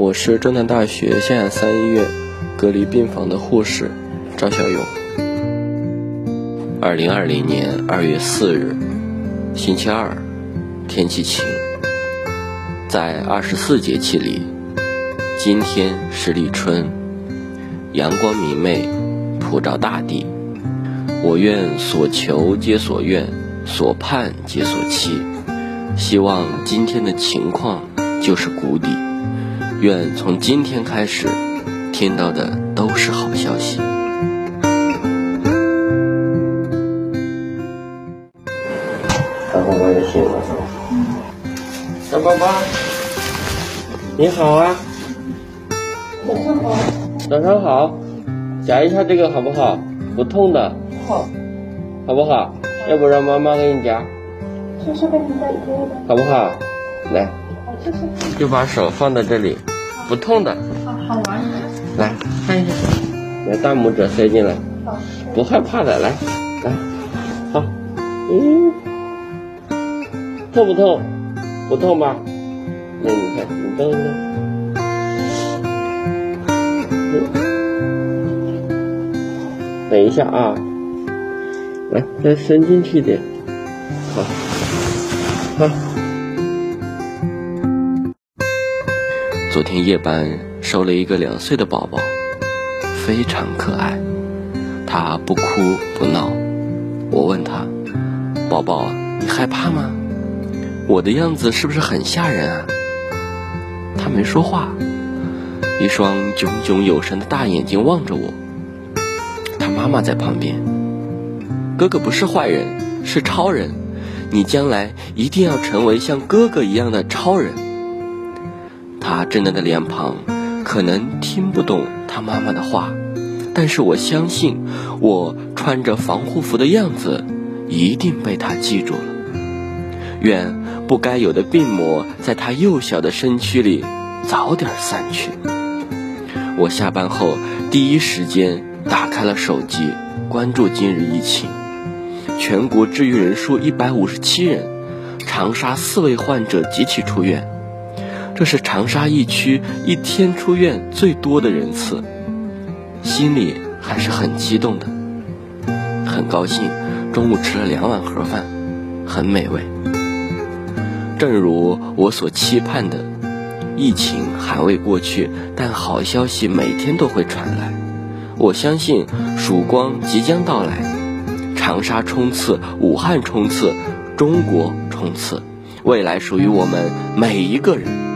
我是中南大学湘雅三医院隔离病房的护士赵小勇。二零二零年二月四日，星期二，天气晴。在二十四节气里，今天是立春，阳光明媚，普照大地。我愿所求皆所愿，所盼皆所期。希望今天的情况就是谷底。愿从今天开始，听到的都是好消息。然后我也醒了。小宝宝，你好啊！早上好。早上好，夹一下这个好不好？不痛的。好。好不好？要不让妈妈给你夹？叔叔给你夹可以的。好不好？来。就把手放在这里。不痛的，好好玩。来看一下，把大拇指塞进来，不害怕的，来，来，好，嗯，痛不痛？不痛吧？那你看，你蹬一蹬，等一下啊，来，再伸进去一点，好，好。昨天夜班收了一个两岁的宝宝，非常可爱。他不哭不闹。我问他：“宝宝，你害怕吗？我的样子是不是很吓人啊？”他没说话，一双炯炯有神的大眼睛望着我。他妈妈在旁边。哥哥不是坏人，是超人。你将来一定要成为像哥哥一样的超人。他稚嫩的脸庞可能听不懂他妈妈的话，但是我相信，我穿着防护服的样子一定被他记住了。愿不该有的病魔在他幼小的身躯里早点散去。我下班后第一时间打开了手机，关注今日疫情，全国治愈人数一百五十七人，长沙四位患者集体出院。这是长沙一区一天出院最多的人次，心里还是很激动的，很高兴。中午吃了两碗盒饭，很美味。正如我所期盼的，疫情还未过去，但好消息每天都会传来。我相信曙光即将到来，长沙冲刺，武汉冲刺，中国冲刺，未来属于我们每一个人。